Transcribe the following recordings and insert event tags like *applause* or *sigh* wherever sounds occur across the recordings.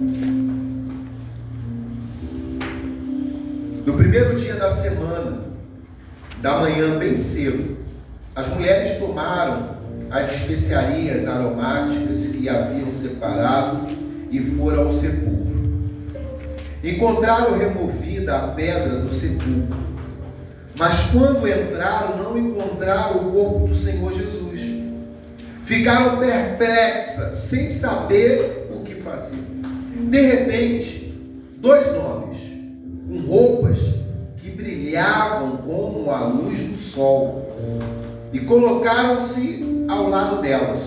No primeiro dia da semana, da manhã bem cedo, as mulheres tomaram as especiarias aromáticas que haviam separado e foram ao sepulcro. Encontraram removida a pedra do sepulcro, mas quando entraram, não encontraram o corpo do Senhor Jesus. Ficaram perplexas, sem saber o que fazer. De repente, dois homens, com roupas que brilhavam como a luz do sol, e colocaram-se ao lado delas.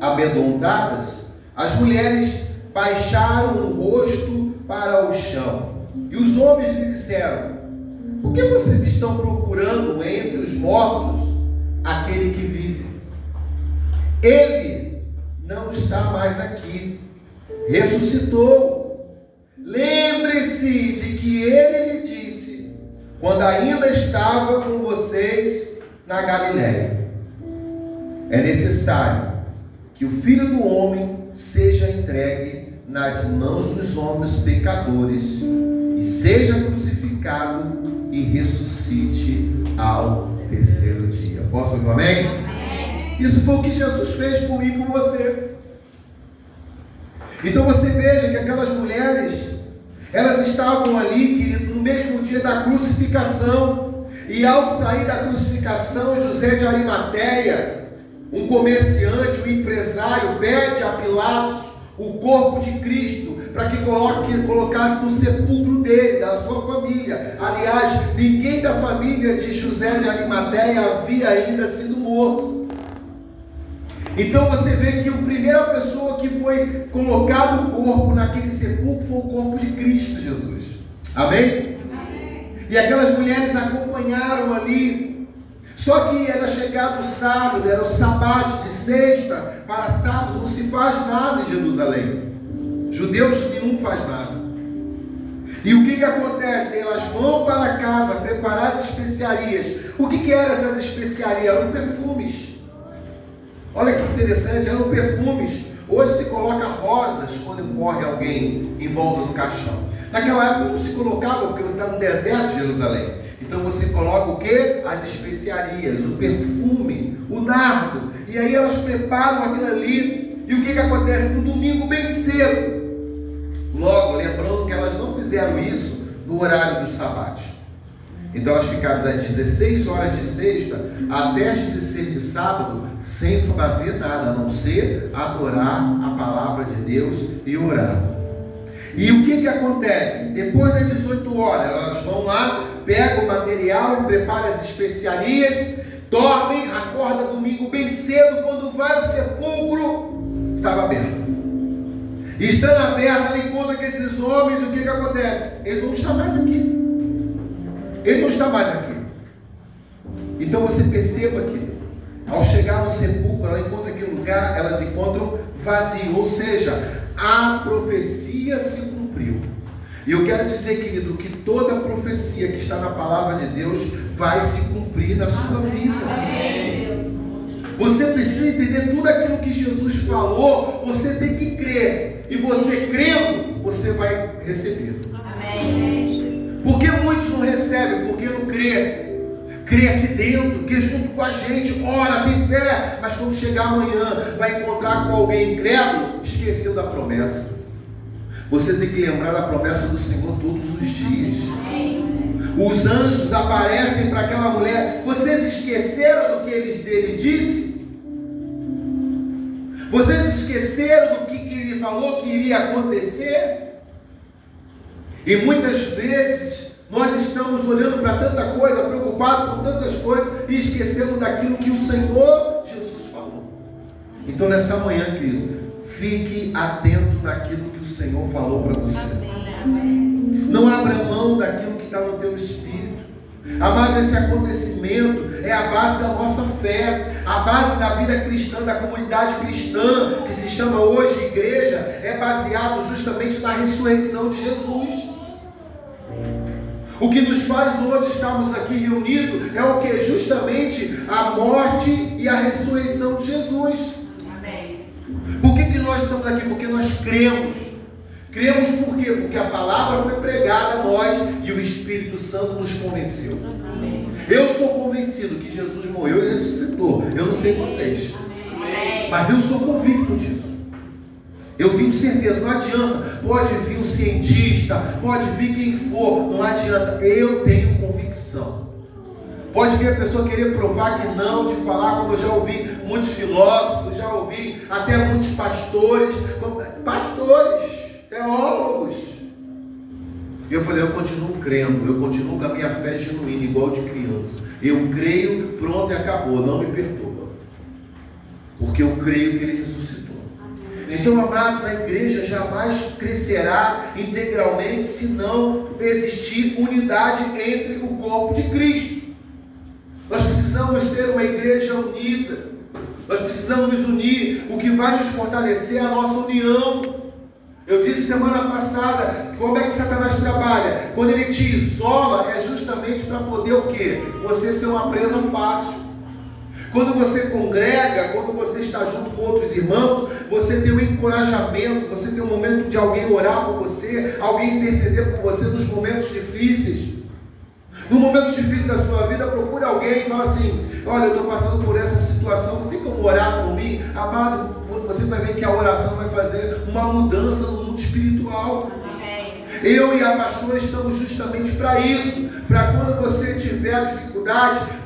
Amedrontadas, as mulheres baixaram o rosto para o chão. E os homens lhe disseram: Por que vocês estão procurando entre os mortos aquele que vive? Ele não está mais aqui, ressuscitou. Lembre-se de que ele lhe disse, quando ainda estava com vocês na Galiléia: É necessário que o filho do homem seja entregue nas mãos dos homens pecadores e seja crucificado e ressuscite ao terceiro dia. Posso ouvir um amém? amém? Isso foi o que Jesus fez por mim e por você. Então você veja que aquelas mulheres, elas estavam ali, querido, no mesmo dia da crucificação. E ao sair da crucificação, José de Arimateia, um comerciante, um empresário, pede a Pilatos o corpo de Cristo para que coloque, colocasse no sepulcro dele, da sua família. Aliás, ninguém da família de José de Arimateia havia ainda sido morto. Então você vê que a primeira pessoa que foi colocado o corpo naquele sepulcro foi o corpo de Cristo Jesus. Amém? Amém. E aquelas mulheres acompanharam ali só que era chegado o sábado, era o sabate de sexta para sábado, não se faz nada em Jerusalém. Judeus nenhum faz nada. E o que, que acontece? Elas vão para casa preparar as especiarias. O que, que eram essas especiarias? Eram perfumes. Olha que interessante, eram perfumes. Hoje se coloca rosas quando morre alguém em volta do caixão. Naquela época não se colocava, porque você está no deserto de Jerusalém. Então você coloca o que? As especiarias, o perfume, o nardo. E aí elas preparam aquilo ali. E o que, que acontece? No domingo, bem cedo. Logo, lembrando que elas não fizeram isso no horário do sabate. Então elas ficaram das 16 horas de sexta até as 16 de sábado sem fazer nada, a não ser adorar a palavra de Deus e orar. E o que, que acontece? Depois das 18 horas, elas vão lá, pegam o material, preparam as especiarias, dormem, acorda domingo bem cedo, quando vai ao sepulcro, estava aberto. E estando aberto, ele encontra com esses homens, o que, que acontece? Ele não está mais aqui. Está mais aqui. Então você perceba que, ao chegar no sepulcro, ela encontra aquele lugar, elas encontram vazio, ou seja, a profecia se cumpriu. E eu quero dizer, querido, que toda profecia que está na palavra de Deus vai se cumprir na sua vida. Você precisa entender tudo aquilo que Jesus falou, você tem que crer. E você crendo, você vai receber. Amém. Por que muitos não recebem? Porque não crê. Crê aqui dentro, que junto com a gente, ora, tem fé, mas quando chegar amanhã, vai encontrar com alguém incrédulo, esqueceu da promessa. Você tem que lembrar da promessa do Senhor todos os dias. Os anjos aparecem para aquela mulher. Vocês esqueceram do que ele, dele disse? Vocês esqueceram do que, que ele falou que iria acontecer? E muitas vezes nós estamos olhando para tanta coisa, preocupados com tantas coisas e esquecemos daquilo que o Senhor Jesus falou. Então nessa manhã, querido, fique atento naquilo que o Senhor falou para você. Não abra mão daquilo que está no teu espírito. Amado, esse acontecimento é a base da nossa fé, a base da vida cristã, da comunidade cristã, que se chama hoje igreja, é baseado justamente na ressurreição de Jesus. O que nos faz hoje estarmos aqui reunidos é o que? Justamente a morte e a ressurreição de Jesus. Amém. Por que, que nós estamos aqui? Porque nós cremos Cremos por quê? Porque a palavra foi pregada a nós e o Espírito Santo nos convenceu. Eu sou convencido que Jesus morreu e ressuscitou. Eu não sei vocês. Mas eu sou convicto disso. Eu tenho certeza, não adianta. Pode vir um cientista, pode vir quem for, não adianta. Eu tenho convicção. Pode vir a pessoa querer provar que não, de falar, como eu já ouvi muitos filósofos, já ouvi até muitos pastores, pastores, teólogos. E eu falei, eu continuo crendo, eu continuo com a minha fé genuína, igual de criança. Eu creio, pronto e acabou, não me perturba. Porque eu creio que ele ressuscitou. Então, amados, a igreja jamais crescerá integralmente se não existir unidade entre o corpo de Cristo. Nós precisamos ser uma igreja unida. Nós precisamos nos unir. O que vai nos fortalecer é a nossa união. Eu disse semana passada, como é que Satanás trabalha? Quando ele te isola, é justamente para poder o quê? Você ser uma presa fácil. Quando você congrega, quando você está junto com outros irmãos, você tem um encorajamento, você tem um momento de alguém orar por você, alguém interceder por você nos momentos difíceis. No momento difícil da sua vida, procure alguém e fala assim: Olha, eu estou passando por essa situação, não tem como orar por mim? Amado, você vai ver que a oração vai fazer uma mudança no mundo espiritual. Eu e a pastora estamos justamente para isso, para quando você tiver dificuldade,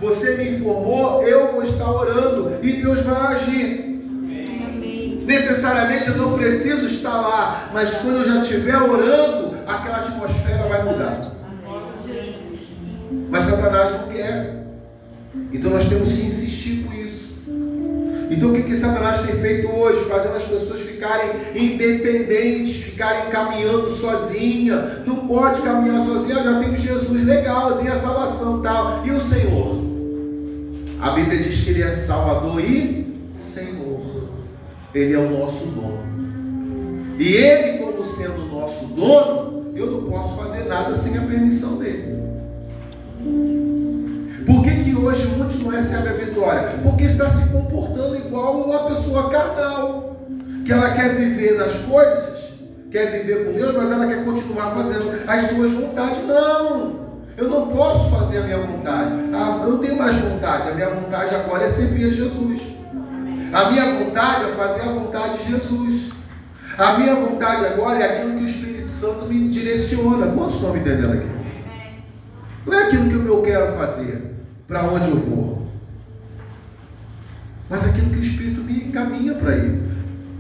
você me informou, eu vou estar orando e Deus vai agir. Necessariamente eu não preciso estar lá, mas quando eu já estiver orando, aquela atmosfera vai mudar. Mas Satanás não quer. Então nós temos que insistir com isso. Então o que, que Satanás tem feito hoje? Fazendo as pessoas ficarem independentes, ficarem caminhando sozinha. Não pode caminhar sozinha, eu já tenho Jesus, legal, eu tenho a salvação tal. E o Senhor? A Bíblia diz que Ele é Salvador e Senhor. Ele é o nosso dono. E Ele, como sendo o nosso dono, eu não posso fazer nada sem a permissão dele. Por que, que hoje muitos não recebem a vitória? Porque está se comportando igual uma pessoa carnal, que ela quer viver nas coisas, quer viver com Deus, mas ela quer continuar fazendo as suas vontades. Não! Eu não posso fazer a minha vontade. Ah, eu não tenho mais vontade. A minha vontade agora é servir a Jesus. A minha vontade é fazer a vontade de Jesus. A minha vontade agora é aquilo que o Espírito Santo me direciona. Quantos estão me entendendo aqui? Não é aquilo que eu quero fazer, para onde eu vou, mas aquilo que o Espírito me encaminha para ir.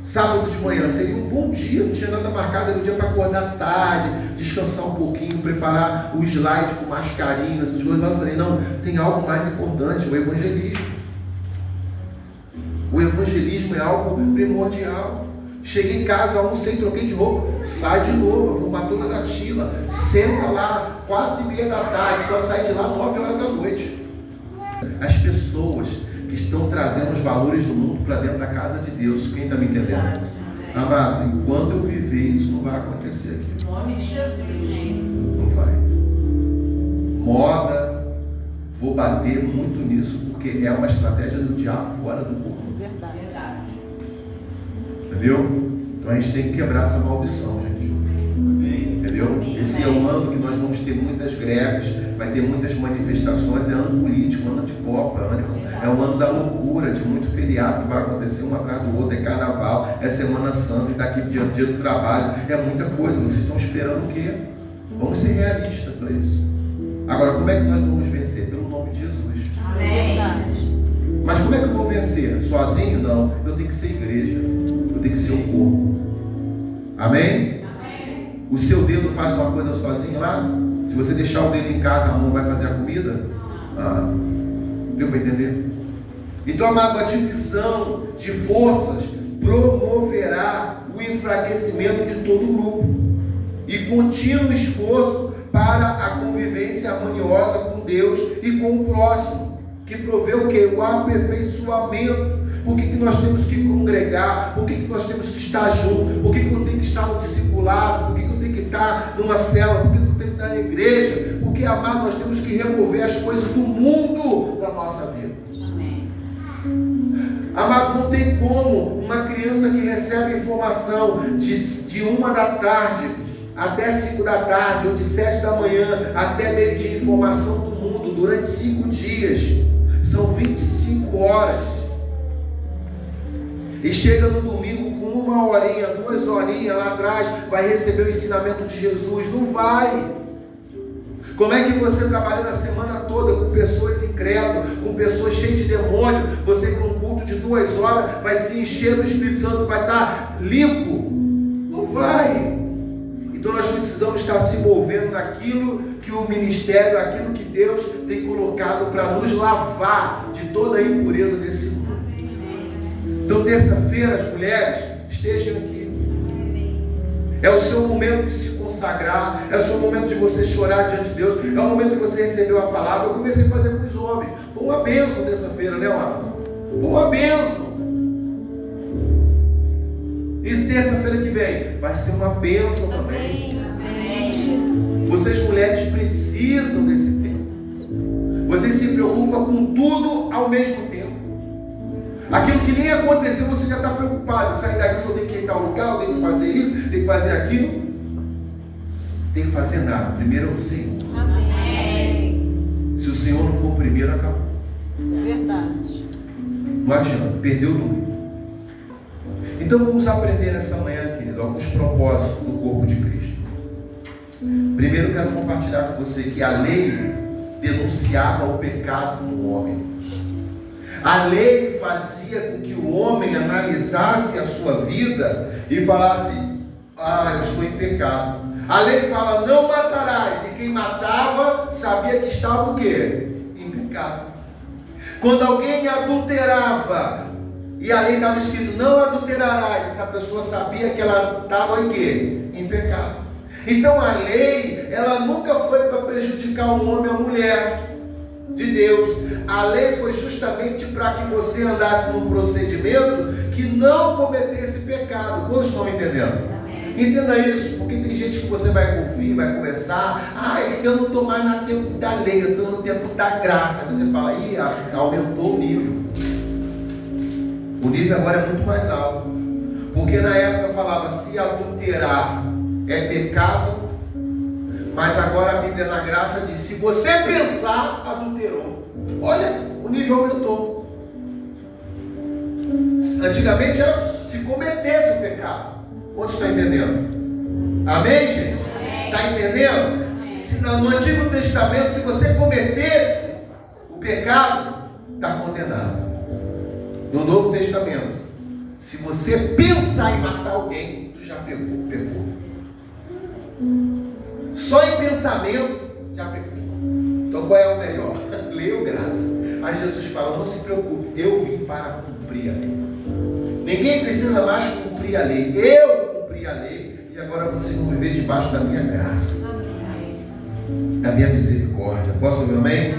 Sábado de manhã seria um bom dia, não tinha nada marcado, era um dia para acordar tarde, descansar um pouquinho, preparar o slide com mais carinho, essas coisas. Mas eu falei, não, tem algo mais importante, o evangelismo. O evangelismo é algo primordial. Cheguei em casa, almocei, troquei de roupa, sai de novo, a formatura da Tila, senta lá, quatro e meia da tarde, só sai de lá nove horas da noite. As pessoas que estão trazendo os valores do mundo para dentro da casa de Deus, quem está me entendendo? Amado, enquanto eu viver, isso não vai acontecer aqui. Nome de Jesus. Não vai. Moda, vou bater muito nisso, porque é uma estratégia do diabo fora do corpo. Verdade. Entendeu? Então a gente tem que quebrar essa maldição, gente. Entendeu? Esse é um ano que nós vamos ter muitas greves, vai ter muitas manifestações, é ano político, ano de Copa, é um ano da loucura, de muito feriado que vai acontecer um atrás do outro, é carnaval, é Semana Santa, e daqui dia, dia do trabalho, é muita coisa. Vocês estão esperando o quê? Vamos ser realistas para isso. Agora, como é que nós vamos vencer? Pelo nome de Jesus. Amém. Mas como é que eu vou vencer? Sozinho? Não. Eu tenho que ser igreja. Eu tenho que ser um corpo. Amém? Amém? O seu dedo faz uma coisa sozinho lá? Se você deixar o dedo em casa, a mão vai fazer a comida? Ah, deu para entender? Então, amado, a divisão de forças promoverá o enfraquecimento de todo o grupo e contínuo esforço para a convivência harmoniosa com Deus e com o próximo que provê o que? O aperfeiçoamento. Por que, que nós temos que congregar? Por que, que nós temos que estar juntos? Por que, que eu tenho que estar no discipulado? Por que, que tenho que estar numa cela? Por que, que eu tenho que estar na igreja? Porque, amado, nós temos que remover as coisas do mundo da nossa vida. Amado, não tem como uma criança que recebe informação de, de uma da tarde até cinco da tarde, ou de sete da manhã até meio-dia, informação do mundo durante cinco dias. São 25 horas. E chega no domingo uma horinha, duas horinhas lá atrás, vai receber o ensinamento de Jesus. Não vai. Como é que você trabalha na semana toda com pessoas incrédulas, com pessoas cheias de demônio, você com um culto de duas horas vai se encher do Espírito Santo, vai estar limpo? Não vai. Então nós precisamos estar se movendo naquilo que o ministério, aquilo que Deus tem colocado para nos lavar de toda a impureza desse mundo. Então terça-feira as mulheres estejam aqui. É o seu momento de se consagrar, é o seu momento de você chorar diante de Deus, é o momento que você recebeu a palavra. Eu comecei a fazer com os homens. Foi uma bênção terça-feira, né, Wallace? Foi uma bênção. E terça-feira que vem vai ser uma bênção também. Amém. Vocês mulheres precisam desse tempo. Você se preocupa com tudo ao mesmo tempo. Aquilo que nem aconteceu, você já está preocupado. Sair daqui, eu tenho que ir tal lugar, eu tenho que fazer isso, tenho que fazer aquilo. Tem que fazer nada. Primeiro é o Senhor. Amém. Se o Senhor não for o primeiro, acabou. É verdade. Não adianta, perdeu o domingo. Então vamos aprender nessa manhã, querido, alguns propósitos do corpo de Cristo. Primeiro quero compartilhar com você que a lei denunciava o pecado no homem. A lei fazia com que o homem analisasse a sua vida e falasse: Ah, eu estou em pecado. A lei fala: Não matarás. E quem matava sabia que estava o quê? Em pecado. Quando alguém adulterava, e a lei estava escrito, não adulterarás. Essa pessoa sabia que ela estava em quê? Em pecado. Então a lei, ela nunca foi para prejudicar o homem ou a mulher de Deus. A lei foi justamente para que você andasse num procedimento que não cometesse pecado. Todos estão entendendo? Entenda isso, porque tem gente que você vai ouvir, vai conversar. Ai, eu não estou mais no tempo da lei, eu estou no tempo da graça. Aí você fala, ih, aumentou o nível. O nível agora é muito mais alto. Porque na época falava se adulterar é pecado, mas agora a Bíblia na graça diz: se você pensar, adulterou. Olha, o nível aumentou. Antigamente era se cometesse o pecado. Quantos estão entendendo? Amém, gente? Está entendendo? Se, no Antigo Testamento, se você cometesse o pecado, está condenado no Novo Testamento, se você pensar em matar alguém, tu já pegou, pegou. Só em pensamento, já pegou. Então qual é o melhor? *laughs* Leu graça. Aí Jesus fala, não se preocupe, eu vim para cumprir a lei. Ninguém precisa mais cumprir a lei. Eu cumpri a lei e agora vocês vão viver debaixo da minha graça. Da minha misericórdia. Posso ouvir amém?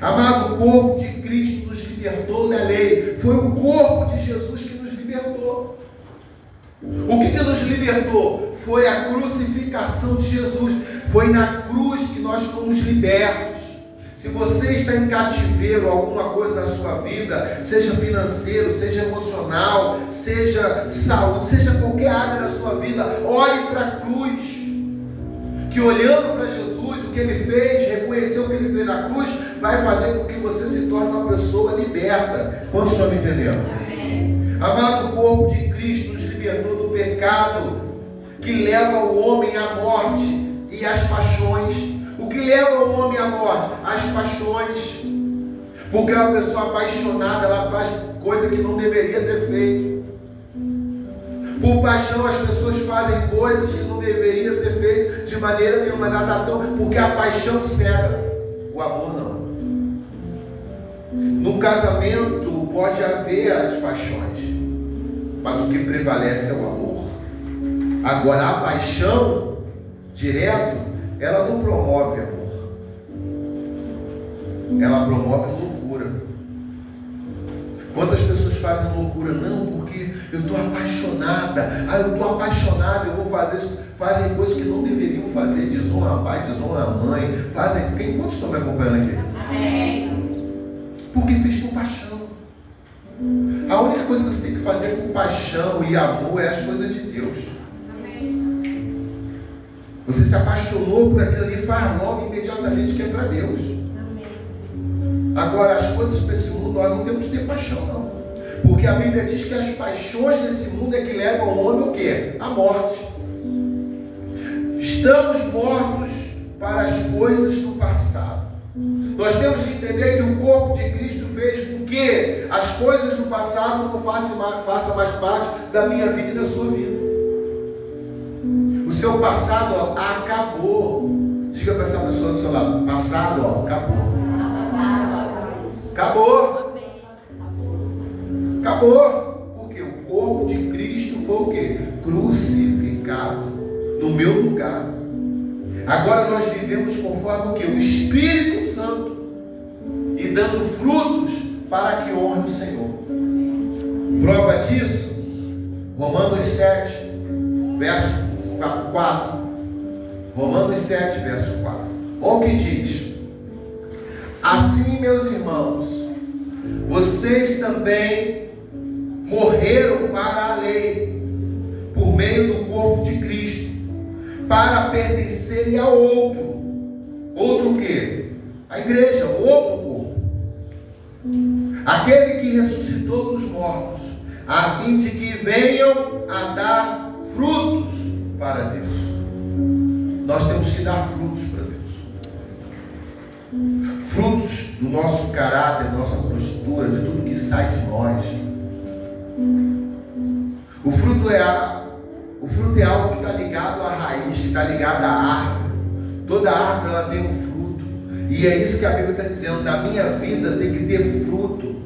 Amado, o corpo de Cristo libertou da lei. Foi o corpo de Jesus que nos libertou. O que, que nos libertou? Foi a crucificação de Jesus. Foi na cruz que nós fomos libertos. Se você está em cativeiro, alguma coisa na sua vida, seja financeiro, seja emocional, seja saúde, seja qualquer área da sua vida, olhe para a cruz. Que olhando para Jesus, o que ele fez, reconheceu o que ele fez na cruz, vai fazer com que você se torne uma pessoa liberta. Quantos estão me entendendo? Amém. Amado, o corpo de Cristo nos libertou do pecado que leva o homem à morte e às paixões. O que leva o homem à morte? As paixões. Porque uma pessoa apaixonada, ela faz coisa que não deveria ter feito. Por paixão, as pessoas fazem coisas que não deveriam ser feitas de maneira nenhuma, mas ela tão. Porque a paixão cega, o amor não. No casamento pode haver as paixões, mas o que prevalece é o amor. Agora a paixão direto, ela não promove amor. Ela promove loucura. Quantas pessoas fazem loucura? Não, porque eu estou apaixonada. Ah, eu estou apaixonada, eu vou fazer isso. Fazem coisas que não deveriam fazer, desonra pai, desonra mãe. Fazem. Quem, quantos estão me acompanhando aqui? Amém porque fez com paixão. A única coisa que você tem que fazer com paixão e amor é as coisas de Deus. Você se apaixonou por aquilo ali, faz logo imediatamente que é para Deus. Agora, as coisas para esse mundo, nós não temos que ter paixão, não. Porque a Bíblia diz que as paixões desse mundo é que levam o homem o quê? À morte. Estamos mortos para as coisas do passado. Nós temos que entender que o corpo de Cristo fez com que as coisas do passado não façam mais parte da minha vida e da sua vida. Seu passado ó, acabou. Diga para essa pessoa do seu lado: passado, ó, acabou. Acabou. Acabou. Porque o corpo de Cristo foi o que? Crucificado no meu lugar. Agora nós vivemos conforme o que? O Espírito Santo. E dando frutos para que honre o Senhor. Prova disso, Romanos 7, verso 4. Romanos 7, verso 4. Olha o que diz. Assim, meus irmãos, vocês também morreram para a lei, por meio do corpo de Cristo, para pertencerem a outro. Outro o quê? A igreja, outro corpo. Aquele que ressuscitou dos mortos, a fim de que venham a dar frutos para Deus. Nós temos que dar frutos para Deus frutos do nosso caráter, da nossa postura, de tudo que sai de nós. O fruto é, a, o fruto é algo que está ligado à raiz, que está ligado à árvore. Toda árvore ela tem um fruto. E é isso que a Bíblia está dizendo. Na minha vida tem que ter fruto.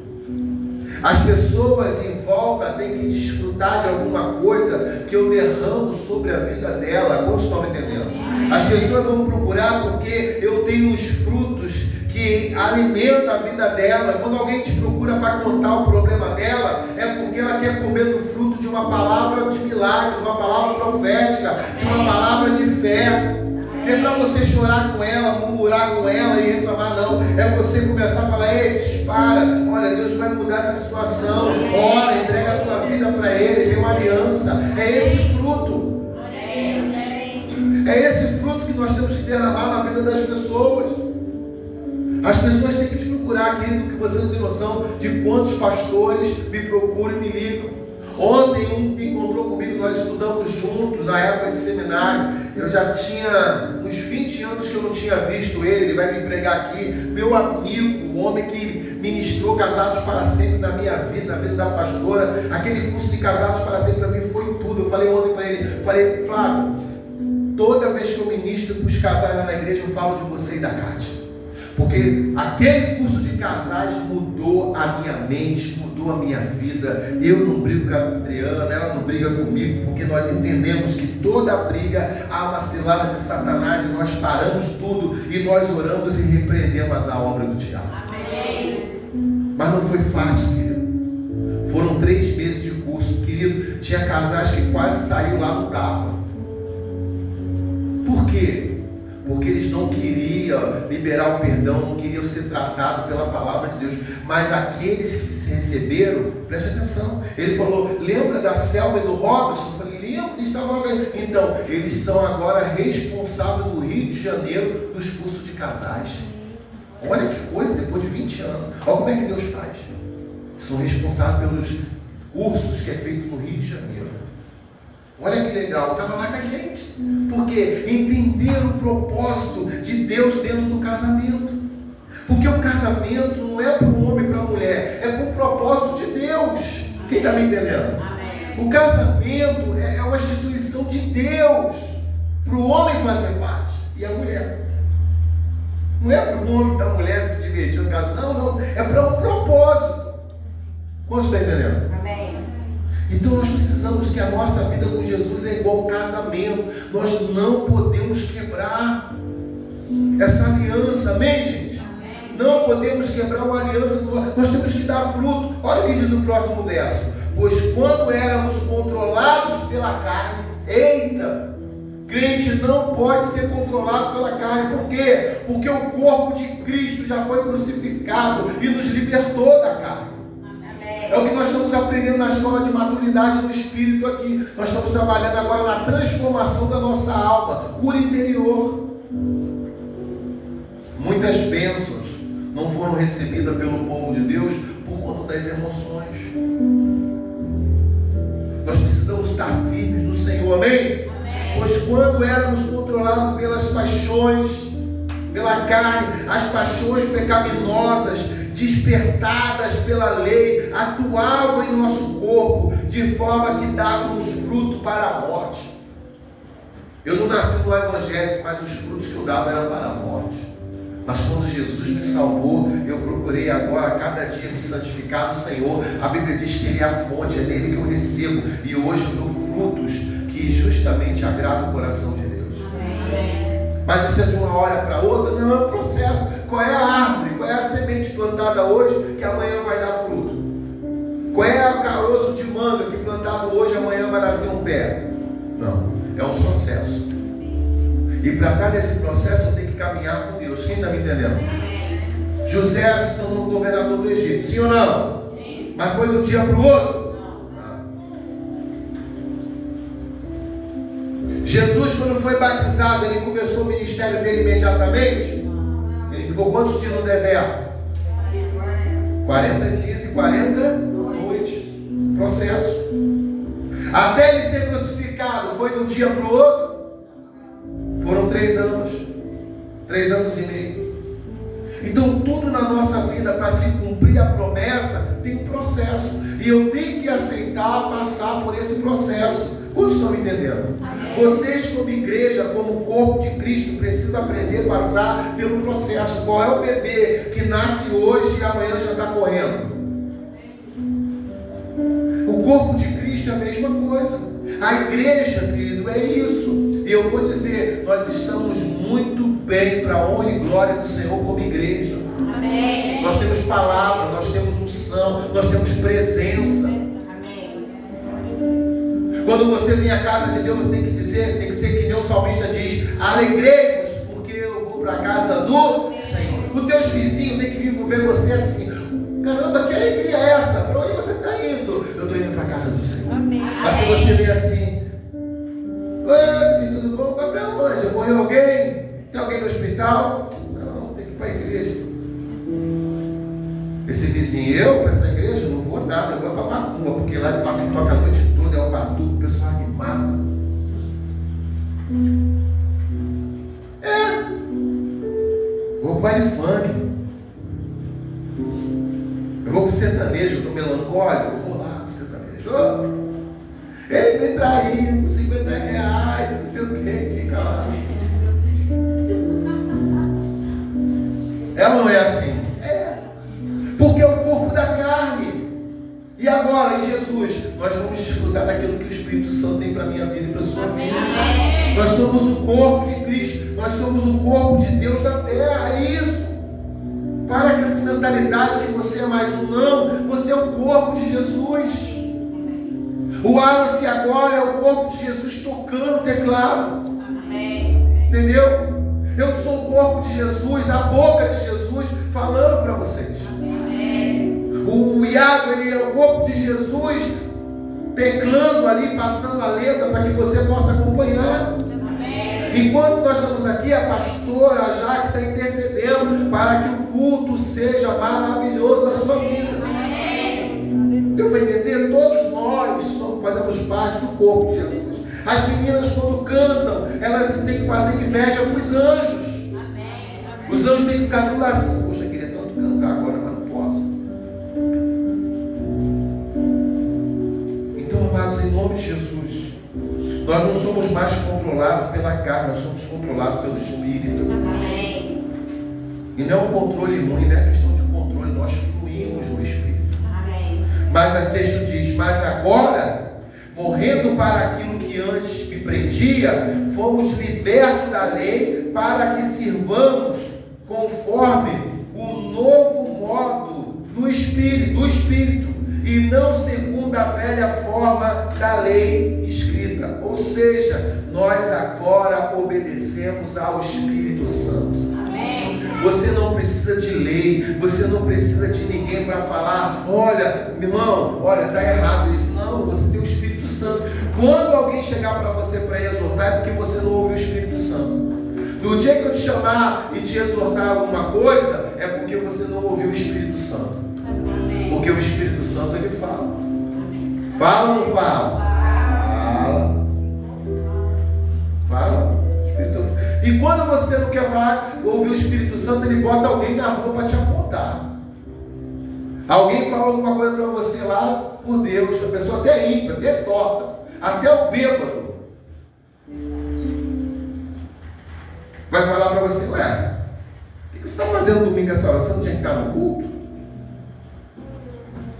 As pessoas em volta têm que desfrutar de alguma coisa que eu derramo sobre a vida dela. Quantos estão entendendo? As pessoas vão procurar porque eu tenho os frutos que alimenta a vida dela. Quando alguém te procura para contar o problema dela, é porque ela quer comer do fruto de uma palavra de milagre, de uma palavra profética, de uma palavra de fé. É para você chorar com ela, murmurar com ela e reclamar, não. É você começar a falar, ei, para, olha, Deus vai mudar essa situação. Ora, entrega a tua vida para Ele, tem uma aliança. É esse fruto. É esse fruto que nós temos que derramar na vida das pessoas. As pessoas têm que te procurar, querido, que você não tem noção de quantos pastores me procuram e me ligam. Ontem um encontrou comigo, nós estudamos juntos na época de seminário. Eu já tinha uns 20 anos que eu não tinha visto ele, ele vai vir pregar aqui. Meu amigo, o homem que ministrou Casados para Sempre na minha vida, na vida da pastora. Aquele curso de Casados para Sempre para mim foi tudo. Eu falei ontem para ele, falei, Flávio, toda vez que eu ministro para os casais lá na igreja, eu falo de você e da Cátia. Porque aquele curso de casais mudou a minha mente, mudou a minha vida. Eu não brigo com a Adriana, ela não briga comigo, porque nós entendemos que toda briga há uma cilada de Satanás e nós paramos tudo e nós oramos e repreendemos a obra do diabo. Amém. Mas não foi fácil, querido. Foram três meses de curso, querido. Tinha casais que quase saiu lá no tapa. Por quê? Porque eles não queriam liberar o perdão, não queriam ser tratados pela palavra de Deus. Mas aqueles que se receberam, preste atenção, ele falou: lembra da Selma e do Robson? Eu falei: lembro, eles estavam Então, eles são agora responsáveis do Rio de Janeiro dos cursos de casais. Olha que coisa, depois de 20 anos. Olha como é que Deus faz. São responsáveis pelos cursos que é feito no Rio de Janeiro. Olha que legal, estava lá com a gente. Porque entender o propósito de Deus dentro do casamento. Porque o casamento não é para o homem e para a mulher, é para o propósito de Deus. Quem está me entendendo? Amém. O casamento é, é uma instituição de Deus para o homem fazer parte e a mulher. Não é para o homem e para a mulher se divertir no caso. Não, não. É para o um propósito. Quantos está entendendo? Então nós precisamos que a nossa vida com Jesus é igual casamento. Nós não podemos quebrar essa aliança, amém, gente? Amém. Não podemos quebrar uma aliança, nós temos que dar fruto. Olha o que diz o próximo verso. Pois quando éramos controlados pela carne, eita, crente não pode ser controlado pela carne. Por quê? Porque o corpo de Cristo já foi crucificado e nos libertou da carne. É o que nós estamos aprendendo na escola de maturidade do Espírito aqui. Nós estamos trabalhando agora na transformação da nossa alma, cura interior. Muitas bênçãos não foram recebidas pelo povo de Deus por conta das emoções. Nós precisamos estar firmes no Senhor, amém? amém? Pois quando éramos controlados pelas paixões, pela carne, as paixões pecaminosas, despertadas pela lei, atuavam em nosso corpo, de forma que dávamos fruto para a morte. Eu não nasci no Evangelho, mas os frutos que eu dava eram para a morte. Mas quando Jesus me salvou, eu procurei agora cada dia me santificar no Senhor. A Bíblia diz que Ele é a fonte, é nele que eu recebo. E hoje eu dou frutos que justamente agradam o coração de Deus. Amém. Mas isso é de uma hora para outra? Não, é um processo. Qual é a árvore? Qual é a semente plantada hoje que amanhã vai dar fruto? Qual é o caroço de manga que plantado hoje amanhã vai nascer um pé? Não, é um processo. E para estar nesse processo eu tenho que caminhar com Deus. Quem está me entendendo? José se tornou governador do Egito, sim ou não? Sim. Mas foi de um dia para o outro? Não. Jesus, quando foi batizado, ele começou o ministério dele imediatamente? Ficou quantos dias no deserto? 40 dias e 40 noites. Processo. Até ele ser crucificado, foi de um dia para o outro? Foram três anos, três anos e meio. Então, tudo na nossa vida, para se cumprir a promessa, tem um processo. E eu tenho que aceitar passar por esse processo. Quantos estão me entendendo? Vocês, como igreja, como corpo de Cristo, precisam aprender a passar pelo processo. Qual é o bebê que nasce hoje e amanhã já está correndo? O corpo de Cristo é a mesma coisa. A igreja, querido, é isso. E eu vou dizer, nós estamos muito bem para a honra e glória do Senhor como igreja. Amém. Nós temos palavra, nós temos unção, nós temos presença. Amém. Quando você vem à casa de Deus, você tem que dizer, tem que ser que o salmista diz, alegrei-vos, porque eu vou para a casa do Senhor. Os teus vizinhos têm que vir ver você assim. Caramba, que alegria é essa? Para onde você está indo? Eu estou indo para a casa do Senhor. Amém. Mas se você vem assim, Oi, tudo bom? Vai para onde? Morreu alguém? Tem alguém no hospital? Esse vizinho, eu para essa igreja não vou nada, eu vou para macumba, porque lá de macumba toca a noite toda, é um batuque, o pessoal animado. É. Vou para o funk. Eu vou para o sertanejo, eu estou melancólico, eu vou lá para o sertanejo. Ele me traiu com 50 reais, não sei o que, fica lá. É ou não é assim? E agora, em Jesus, nós vamos desfrutar daquilo que o Espírito Santo tem para a minha vida e para a sua vida. Nós somos o corpo de Cristo, nós somos o corpo de Deus na terra, é isso. Para com essa mentalidade que você é mais um, não, você é o corpo de Jesus. O Alice agora é o corpo de Jesus tocando o teclado. Amém. Entendeu? Eu sou o corpo de Jesus, a boca de Jesus falando para vocês. O Iago, ele é o corpo de Jesus teclando ali, passando a letra para que você possa acompanhar. Enquanto nós estamos aqui, a pastora já está intercedendo para que o culto seja maravilhoso na sua vida. Amém. Deu para entender? Todos nós fazemos parte do corpo de Jesus. As meninas, quando cantam, elas têm que fazer inveja para os anjos. Os anjos têm que ficar tudo assim. Mais controlados pela carne, nós somos controlados pelo Espírito. Amém. E não é um controle ruim, não é questão de controle, nós fluímos no Espírito. Amém. Mas o texto diz: Mas agora morrendo para aquilo que antes me prendia, fomos libertos da lei para que sirvamos conforme o novo modo do Espírito, do Espírito, e não segundo a velha forma da lei escrita. Ou seja, nós agora obedecemos ao Espírito Santo. Amém. Você não precisa de lei, você não precisa de ninguém para falar, olha, irmão, olha, está errado isso. Não, você tem o Espírito Santo. Quando alguém chegar para você para exortar, é porque você não ouviu o Espírito Santo. No dia que eu te chamar e te exortar alguma coisa, é porque você não ouviu o Espírito Santo. Porque o Espírito Santo ele fala. Fala ou não? Fala. Fala. Espírito... E quando você não quer falar, ouvir o Espírito Santo, ele bota alguém na rua para te apontar. Alguém fala alguma coisa para você lá, por Deus, a pessoa até ímpar, até torta, até o bêbado. Vai falar para você, ué, o que você está fazendo domingo essa hora? Você não tinha que estar no culto?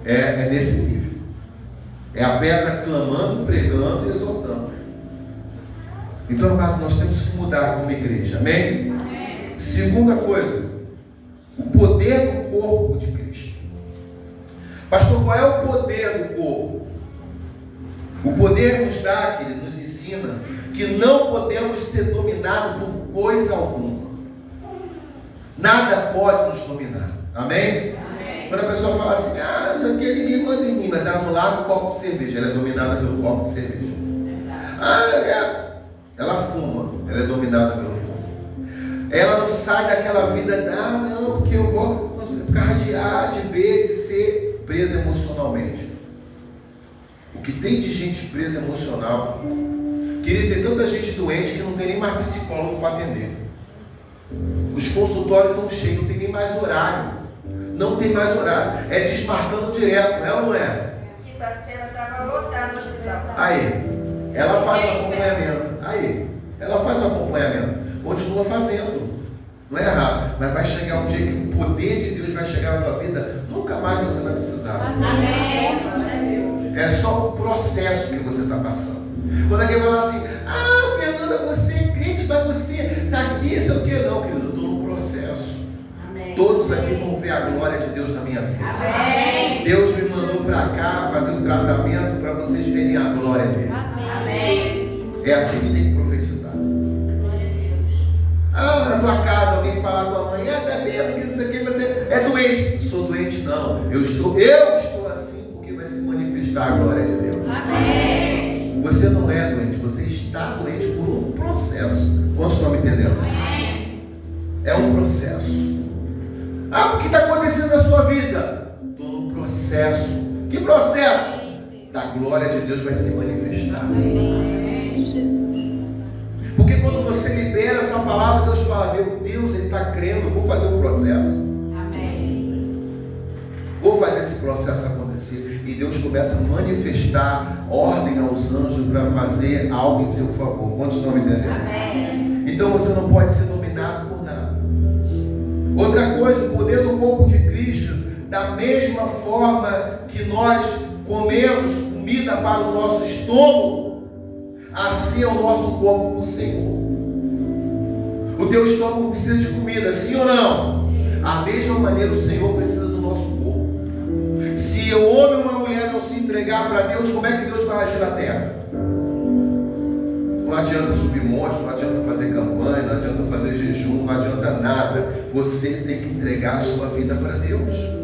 É, é nesse nível. É a pedra clamando, pregando, exortando. Então, amado, nós temos que mudar como igreja. Amém? Amém? Segunda coisa, o poder do corpo de Cristo. Pastor, qual é o poder do corpo? O poder nos dá, que ele nos ensina, que não podemos ser dominados por coisa alguma. Nada pode nos dominar. Amém? Amém. Quando a pessoa fala assim, ah, isso aqui ninguém manda em mim, mas ela não larga o copo de cerveja, ela é dominada pelo copo de cerveja. Ah, é, ela fuma, ela é dominada pelo fumo. Ela não sai daquela vida, ah, não, porque eu vou por causa de A, de B, de C, presa emocionalmente. O que tem de gente presa emocional, queria ter tanta gente doente que não tem nem mais psicólogo para atender. Os consultórios estão cheios, não tem nem mais horário. Não tem mais horário. É desmarcando direto, é ou não é? Quinta-feira estava lotado. Aí. Ela faz o acompanhamento. Aí, ela faz o acompanhamento. Continua fazendo. Não é errado. Mas vai chegar um dia que o poder de Deus vai chegar na tua vida, nunca mais você vai precisar. Amém. É só o processo que você está passando. Quando alguém fala assim, ah, Fernanda, você é crente, mas você está aqui, sei o que não, querido, Todos aqui vão ver a glória de Deus na minha vida. Amém. Deus me mandou para cá fazer um tratamento para vocês verem a glória dele. Amém. É assim que tem que profetizar. Ah, na tua casa alguém fala à tua mãe, ah, tá vendo que isso aqui você é doente. Sou doente, não. Eu estou, eu estou assim porque vai se manifestar a glória de Deus. Amém. Você não é doente, você está doente por um processo. Quantos estão me entendendo? Amém. É um processo. Ah, o que está acontecendo na sua vida? Estou num processo. Que processo? Da glória de Deus vai se manifestar. Porque quando você libera essa palavra, Deus fala: Meu Deus, ele está crendo, vou fazer o um processo. Vou fazer esse processo acontecer. E Deus começa a manifestar ordem aos anjos para fazer algo em seu favor. Quantos estão me entendendo? Amém. Então você não pode ser dominado por Outra coisa, o poder do corpo de Cristo, da mesma forma que nós comemos comida para o nosso estômago, assim é o nosso corpo do Senhor. O teu estômago precisa de comida, sim ou não? Sim. A mesma maneira o Senhor precisa do nosso corpo. Se o homem ou uma mulher não se entregar para Deus, como é que Deus vai agir na terra? Não adianta subir monte, não adianta fazer campanha, não adianta fazer jejum, não adianta nada. Você tem que entregar a sua vida para Deus.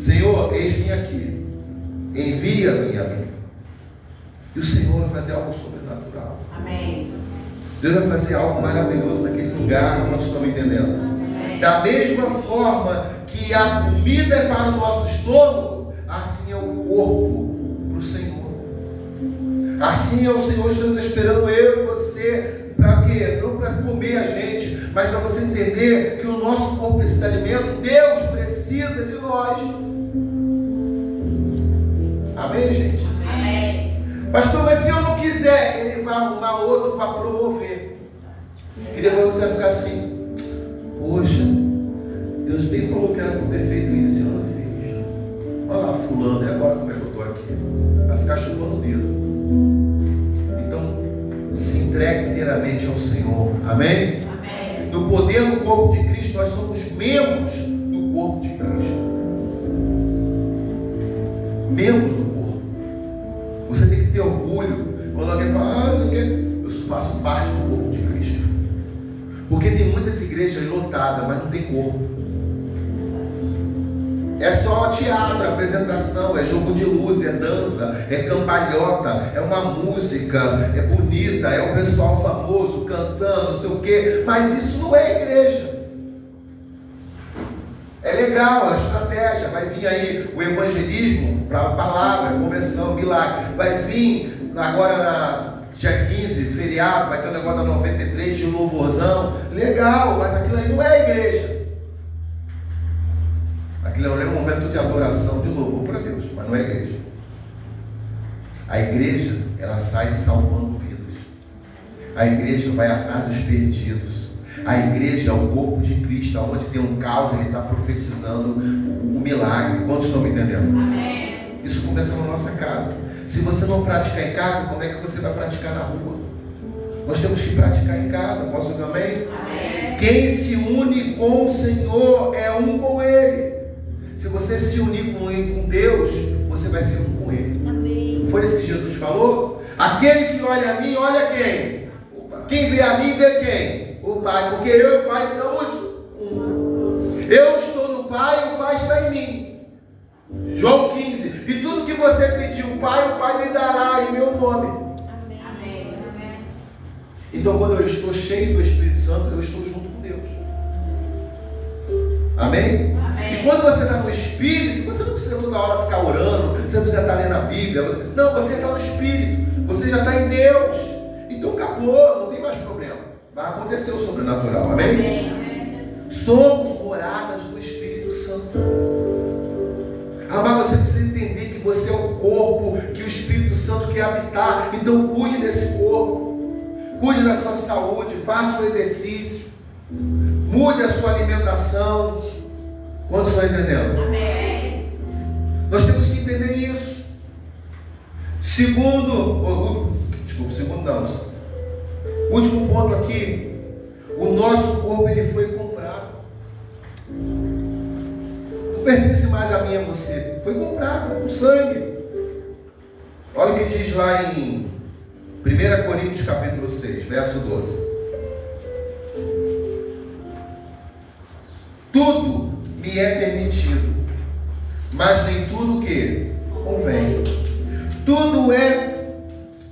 Senhor, eis-me aqui. Envia-me a mim. E o Senhor vai fazer algo sobrenatural. Amém. Deus vai fazer algo maravilhoso naquele lugar, nós estamos entendendo. Amém. Da mesma forma que a comida é para o nosso estômago, assim é o corpo para o Senhor. Assim é o Senhor, o Senhor está esperando eu e você para quê? Não para comer a gente, mas para você entender que o nosso corpo precisa de alimento, Deus precisa de nós. Amém, gente? Amém. Pastor, mas se eu não quiser, ele vai arrumar outro para promover. E depois você vai ficar assim, poxa, Deus bem falou que era para ter feito isso e eu não fiz. Olha lá, fulano, e agora como é que eu estou aqui? Vai ficar chupando o dedo se entregue inteiramente ao Senhor. Amém? Amém? No poder do corpo de Cristo, nós somos membros corpo de Cristo. Membros do corpo. Você tem que ter orgulho. Quando alguém fala, ah, eu faço parte do corpo de Cristo. Porque tem muitas igrejas lotadas, mas não tem corpo. É só teatro, apresentação, é jogo de luz, é dança, é cambalhota, é uma música, é bonita, é o pessoal famoso cantando, não sei o quê, mas isso não é igreja. Legal a estratégia, vai vir aí o evangelismo para a palavra, conversão, milagre. Vai vir agora na dia 15, feriado, vai ter um negócio da 93 de louvorzão. Legal, mas aquilo aí não é igreja. Aquilo é um momento de adoração, de louvor para Deus, mas não é igreja. A igreja, ela sai salvando vidas. A igreja vai atrás dos perdidos. A igreja é o corpo de Cristo, onde tem um caos, ele está profetizando o milagre. Quantos estão me entendendo? Amém. Isso começa na nossa casa. Se você não praticar em casa, como é que você vai praticar na rua? Nós temos que praticar em casa. Posso ouvir amém? amém? Quem se une com o Senhor é um com Ele. Se você se unir com, com Deus, você vai ser um com Ele. Amém. Foi isso que Jesus falou? Aquele que olha a mim, olha quem? Quem vê a mim, vê quem? O Pai, porque eu e o Pai somos um. Eu estou no Pai e o Pai está em mim. João 15. E tudo que você pedir o Pai, o Pai lhe dará em meu nome. Amém. Então, quando eu estou cheio do Espírito Santo, eu estou junto com Deus. Amém? Amém. E quando você está no Espírito, você não precisa toda hora ficar orando, você não precisa estar lendo a Bíblia. Não, você está no Espírito, você já está em Deus. Então acabou, não. Vai acontecer o sobrenatural, amém? amém. Somos moradas do Espírito Santo. Amado, você precisa entender que você é o corpo que o Espírito Santo quer habitar. Então cuide desse corpo. Cuide da sua saúde, faça o exercício. Mude a sua alimentação. Quantos estão entendendo? Amém. Nós temos que entender isso. Segundo, desculpa, segundo não. Último ponto aqui. O nosso corpo ele foi comprado. Não pertence mais a mim a você. Foi comprado com sangue. Olha o que diz lá em 1 Coríntios capítulo 6, verso 12. Tudo me é permitido, mas nem tudo que convém. Tudo é,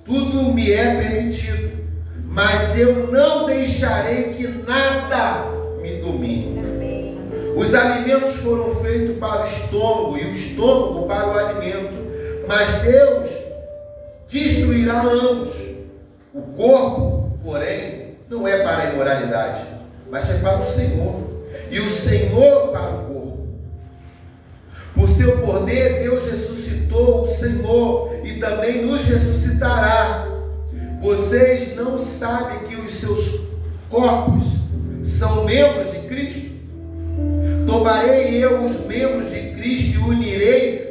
tudo me é permitido, mas eu não deixarei que nada me domine. Os alimentos foram feitos para o estômago e o estômago para o alimento, mas Deus destruirá ambos. O corpo, porém, não é para a imoralidade, mas é para o Senhor, e o Senhor para o corpo. Por seu poder, Deus ressuscitou o Senhor e também nos ressuscitará vocês não sabem que os seus corpos são membros de Cristo? Tomarei eu os membros de Cristo e unirei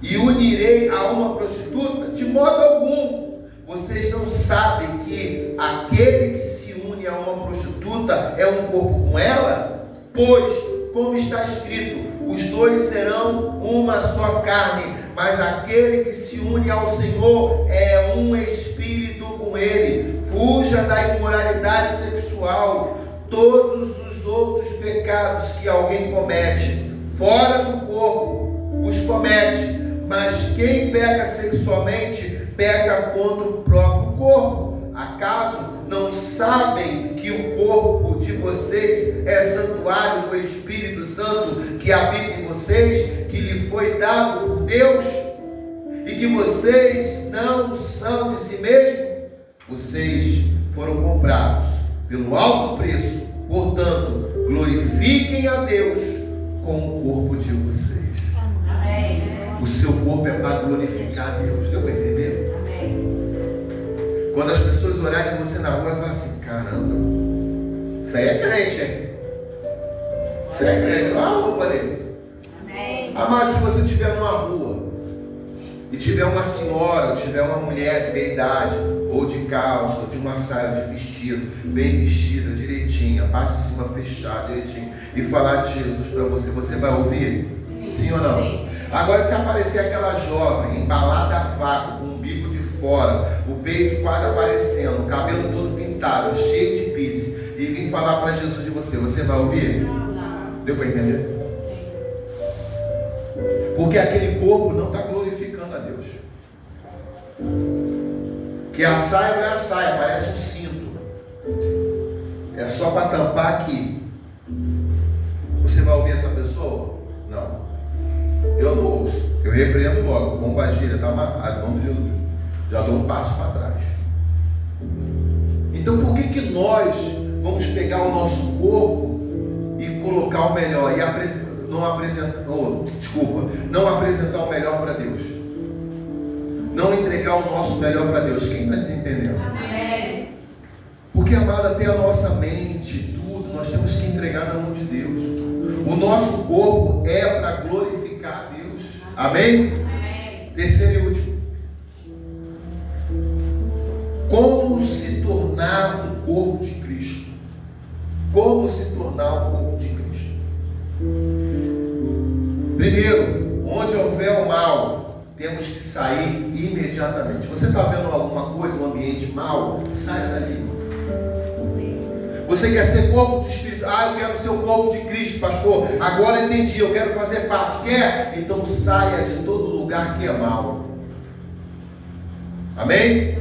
e unirei a uma prostituta? De modo algum. Vocês não sabem que aquele que se une a uma prostituta é um corpo com ela? Pois, como está escrito, os dois serão uma só carne mas aquele que se une ao Senhor é um espírito com ele. Fuja da imoralidade sexual, todos os outros pecados que alguém comete, fora do corpo, os comete, mas quem peca sexualmente, peca contra o próprio corpo. Acaso não sabem que o corpo de vocês é santuário do Espírito Santo que habita em vocês, que lhe foi dado por Deus, e que vocês não são de si mesmos? Vocês foram comprados pelo alto preço, portanto, glorifiquem a Deus com o corpo de vocês. Amém. O seu corpo é para glorificar a Deus. Deu entender? Quando as pessoas olharem você na rua, falar assim: caramba, isso aí é crente, hein? Isso aí é crente. Olha a roupa dele. Amém. Amado, se você estiver numa rua e tiver uma senhora, ou tiver uma mulher de meia idade, ou de calça, ou de uma saia de vestido, bem vestida, direitinho, a parte de cima fechada, direitinho, e falar de Jesus para você, você vai ouvir? Sim, Sim ou não? Sim. Agora, se aparecer aquela jovem embalada a faca, fora, o peito quase aparecendo, o cabelo todo pintado, cheio de pisse, e vim falar para Jesus de você, você vai ouvir? Deu para entender? Porque aquele corpo não está glorificando a Deus. Que a saia não é a saia, parece um cinto. É só para tampar aqui. Você vai ouvir essa pessoa? Não. Eu não ouço. Eu repreendo logo. Bombagira, está amarrado, em nome de Jesus. Já dou um passo para trás. Então por que, que nós vamos pegar o nosso corpo e colocar o melhor e apresentar, não apresentar, oh, desculpa, não apresentar o melhor para Deus? Não entregar o nosso melhor para Deus. Quem está entendendo? Amém. Porque, amada, até a nossa mente, tudo, nós temos que entregar na mão de Deus. O nosso corpo é para glorificar a Deus. Amém? Amém? Terceiro e último. Como se tornar um corpo de Cristo? Como se tornar um corpo de Cristo? Primeiro, onde houver o mal, temos que sair imediatamente. Você está vendo alguma coisa, um ambiente mal? Saia dali. Você quer ser corpo do Espírito? Ah, eu quero ser o corpo de Cristo, pastor. Agora entendi, eu quero fazer parte. Quer? Então saia de todo lugar que é mal. Amém?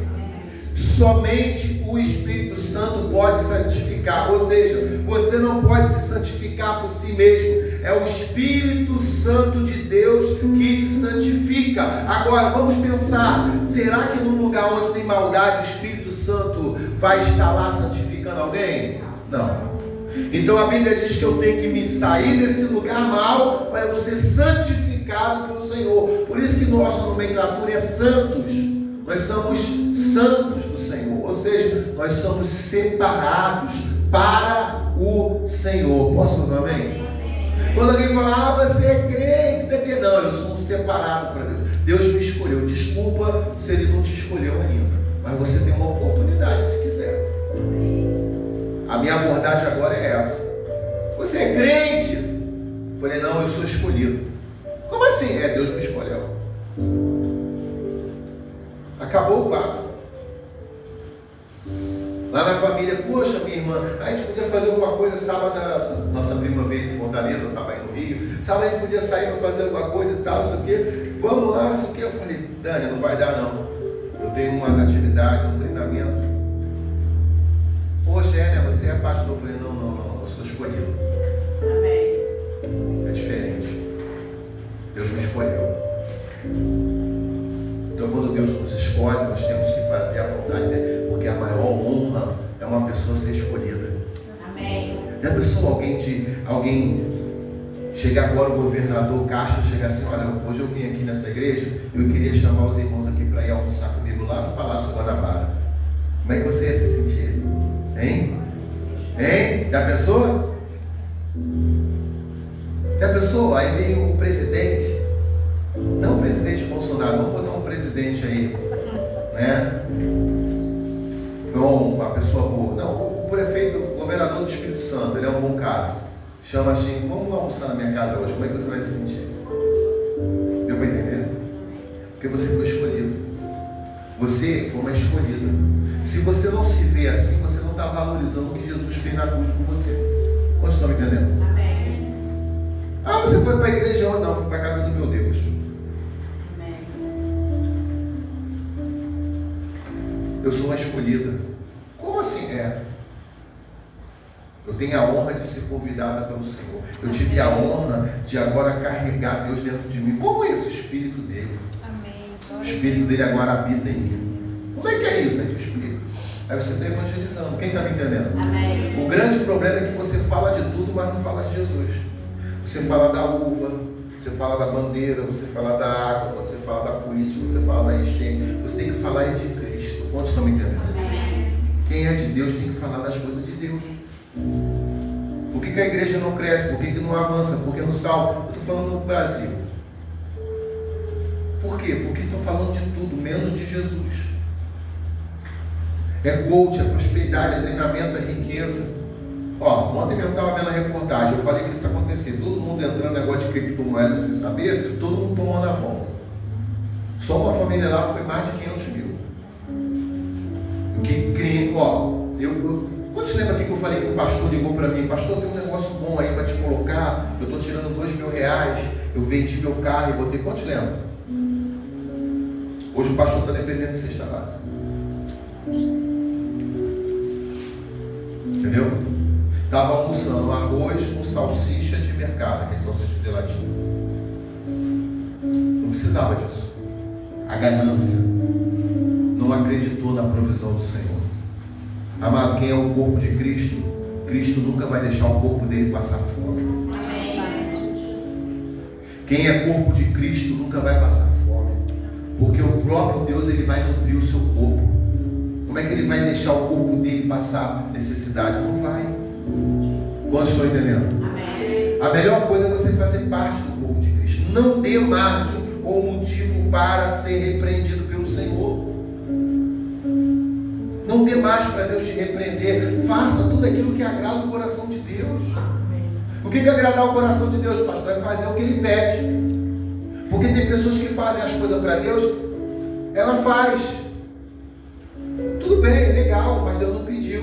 Somente o Espírito Santo pode santificar. Ou seja, você não pode se santificar por si mesmo. É o Espírito Santo de Deus que te santifica. Agora, vamos pensar: será que num lugar onde tem maldade, o Espírito Santo vai estar lá santificando alguém? Não. Então a Bíblia diz que eu tenho que me sair desse lugar mal para eu ser santificado pelo Senhor. Por isso que nossa nomenclatura é santos. Nós somos santos do Senhor, ou seja, nós somos separados para o Senhor. Posso ouvir amém? Quando alguém fala, ah, você é crente, você é que não, eu sou um separado para Deus. Deus me escolheu. Desculpa se Ele não te escolheu ainda, mas você tem uma oportunidade se quiser. A minha abordagem agora é essa. Você é crente? Falei, não, eu sou escolhido. Como assim? É, Deus me escolheu. Acabou o papo. Lá na família, poxa, minha irmã, a gente podia fazer alguma coisa sábado. Nossa prima veio de Fortaleza, estava aí no Rio. Sábado a gente podia sair para fazer alguma coisa e tal, isso aqui. Vamos lá, isso aqui. Eu falei, Dani, não vai dar não. Eu tenho umas atividades, um treinamento. Poxa, é, né? Você é pastor. Eu falei, não, não, não, eu sou escolhido. Amém. É diferente. Já pensou alguém, de, alguém chegar agora, o governador Castro, chegar assim: olha, hoje eu vim aqui nessa igreja, eu queria chamar os irmãos aqui para ir almoçar comigo lá no Palácio Guanabara. Como é que você ia se sentir? Hein? Hein? Já pensou? Já pensou? Aí vem o presidente, não o presidente Bolsonaro, vamos botar um presidente aí, Chama assim, vamos almoçar na minha casa hoje, como é que você vai se sentir? Deu para entender? Porque você foi escolhido. Você foi uma escolhida. Se você não se vê assim, você não está valorizando o que Jesus fez na cruz por você. Quantos estão me entendendo? Amém. Ah, você foi para a igreja ou não? Fui para a casa do meu Deus. Amém. Eu sou uma escolhida. Como assim é? Eu tenho a honra de ser convidada pelo Senhor. Eu tive a honra de agora carregar Deus dentro de mim. Como é esse Espírito dele? Amém. O Espírito dele agora habita em mim. Como é que é isso aí, o Espírito? Aí você está evangelizando. Quem está me entendendo? Amém. O grande problema é que você fala de tudo, mas não fala de Jesus. Você fala da uva, você fala da bandeira, você fala da água, você fala da política, você fala da enchente. Você tem que falar de Cristo. Quantos estão me entendendo? Amém. Quem é de Deus tem que falar das coisas de Deus. Por que, que a igreja não cresce? Por que, que não avança? Porque no salmo, eu estou falando no Brasil. Por quê? Porque estão falando de tudo, menos de Jesus. É coach, é prosperidade, é treinamento, é riqueza. Ó, ontem mesmo estava vendo a reportagem, eu falei que isso acontecia. Todo mundo entrando no negócio de criptomoeda sem saber, todo mundo tomando a volta. Só uma família lá foi mais de 500 mil. O que ó, eu, eu Quantos lembra aqui que eu falei que o pastor ligou para mim, pastor, tem um negócio bom aí para te colocar, eu estou tirando dois mil reais, eu vendi meu carro e botei. Quantos lembram? Hoje o pastor está dependendo de cesta básica. Entendeu? Estava almoçando arroz com salsicha de mercado, que é salsicha de latinha. Não precisava disso. A ganância não acreditou na provisão do Senhor. Amado, quem é o corpo de Cristo, Cristo nunca vai deixar o corpo dele passar fome. Quem é corpo de Cristo nunca vai passar fome. Porque o próprio Deus ele vai nutrir o seu corpo. Como é que ele vai deixar o corpo dele passar necessidade? Não vai. Quantos estão entendendo? Amém. A melhor coisa é você fazer parte do corpo de Cristo. Não dê margem ou motivo para ser repreendido pelo Senhor. Não dê mais para Deus te repreender. Faça tudo aquilo que agrada o coração de Deus. O que é agradar o coração de Deus, pastor? É fazer o que Ele pede. Porque tem pessoas que fazem as coisas para Deus, ela faz. Tudo bem, legal, mas Deus não pediu.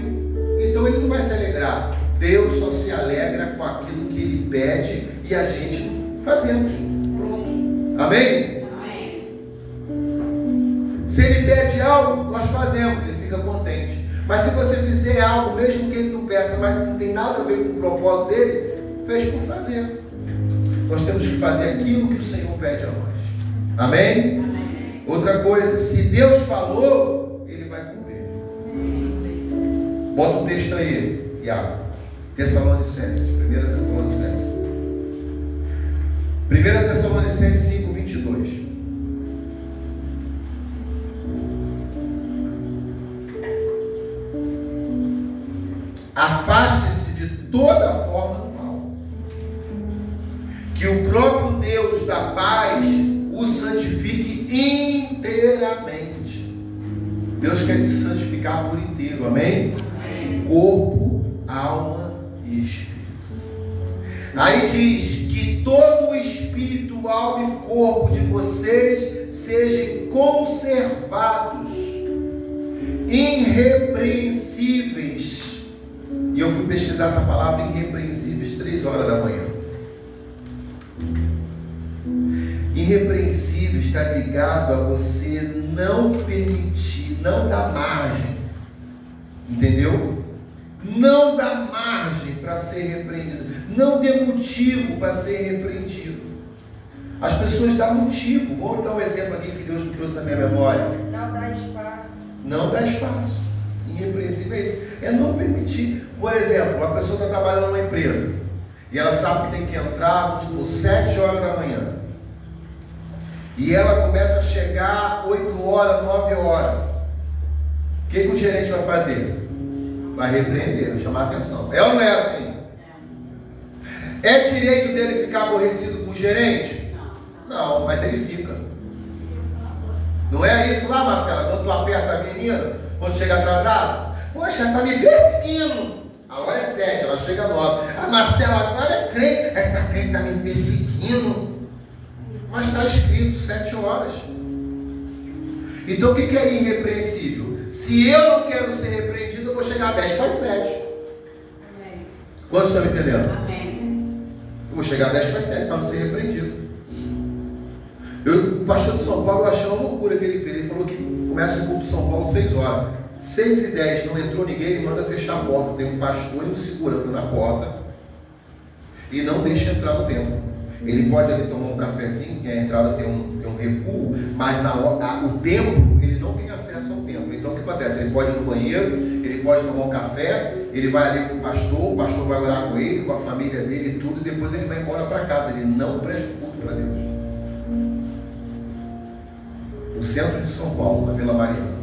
Então Ele não vai se alegrar. Deus só se alegra com aquilo que Ele pede e a gente fazemos. Pronto. Amém. Nós fazemos fica contente. Mas se você fizer algo, mesmo que ele não peça, mas não tem nada a ver com o propósito dele, fez por fazer. Nós temos que fazer aquilo que o Senhor pede a nós. Amém? Amém. Outra coisa, se Deus falou, ele vai cumprir. Bota o texto aí, Iago. Tessalonicenses, 1 Tessalonicenses. 1 Tessalonicenses 5, 22. Afaste-se de toda forma do mal. Que o próprio Deus da paz o santifique inteiramente. Deus quer te santificar por inteiro, amém? amém? Corpo, alma e espírito. Aí diz que todo o espírito, alma e corpo de vocês sejam conservados, irrepreensíveis e eu fui pesquisar essa palavra irrepreensíveis, três horas da manhã. Irrepreensível está ligado a você não permitir, não dar margem. Entendeu? Não dá margem para ser repreendido. Não dê motivo para ser repreendido. As pessoas dão motivo. Vou dar um exemplo aqui que Deus me trouxe na minha memória. Não dá espaço. Não dá espaço. Irrepreensível é isso. É não permitir. Por exemplo, uma pessoa está trabalhando numa empresa e ela sabe que tem que entrar, vamos supor, 7 horas da manhã. E ela começa a chegar 8 horas, 9 horas. O que, que o gerente vai fazer? Vai repreender, vai chamar a atenção. É ou não é assim? É direito dele ficar aborrecido com o gerente? Não, mas ele fica. Não é isso lá, Marcela? Quando tu aperta a menina, quando chega atrasado? Poxa, tá me perseguindo. A hora é sete, ela chega nove. A Marcela agora é crente. Essa crente está me perseguindo. Mas está escrito sete horas. Então o que é irrepreensível? Se eu não quero ser repreendido, eu vou chegar a dez para sete. Quantos estão me entendendo? Amém. Eu vou chegar a dez para sete para não ser repreendido. Eu, o pastor de São Paulo achou uma loucura que ele fez. Ele falou que começa o culto de São Paulo seis horas. 6 e 10 não entrou ninguém, ele manda fechar a porta. Tem um pastor e um segurança na porta. E não deixa entrar no templo. Ele pode ali tomar um cafezinho, que a entrada tem um, tem um recuo, mas na, a, o templo, ele não tem acesso ao templo. Então o que acontece? Ele pode ir no banheiro, ele pode tomar um café, ele vai ali com o pastor, o pastor vai orar com ele, com a família dele e tudo, e depois ele vai embora para casa. Ele não presta culto para Deus. No centro de São Paulo, na Vila Mariana.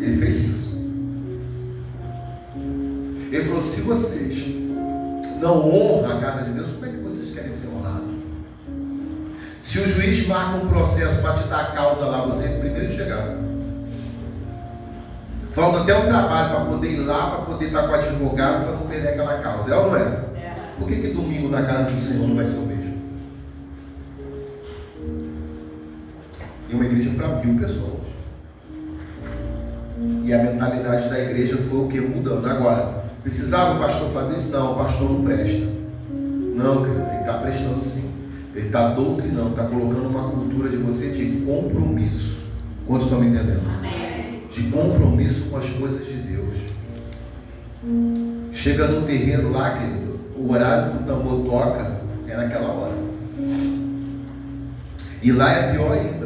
Ele fez isso. Ele falou: se vocês não honram a casa de Deus, como é que vocês querem ser honrados? Se o juiz marca um processo para te dar a causa lá, você é o primeiro chegar. Falta até um trabalho para poder ir lá, para poder estar com o advogado, para não perder aquela causa. É ou não é? é? Por que, que domingo na casa do Senhor não vai ser o mesmo? E uma igreja para mil pessoas. E a mentalidade da igreja foi o que? Mudando. Agora, precisava o pastor fazer isso? Não, o pastor não presta. Não, querido, ele está prestando sim. Ele está doutrinando, está colocando uma cultura de você de compromisso. Quantos estão me entendendo? De compromisso com as coisas de Deus. Chega no terreiro lá, querido, o horário que o tambor toca é naquela hora. E lá é pior ainda.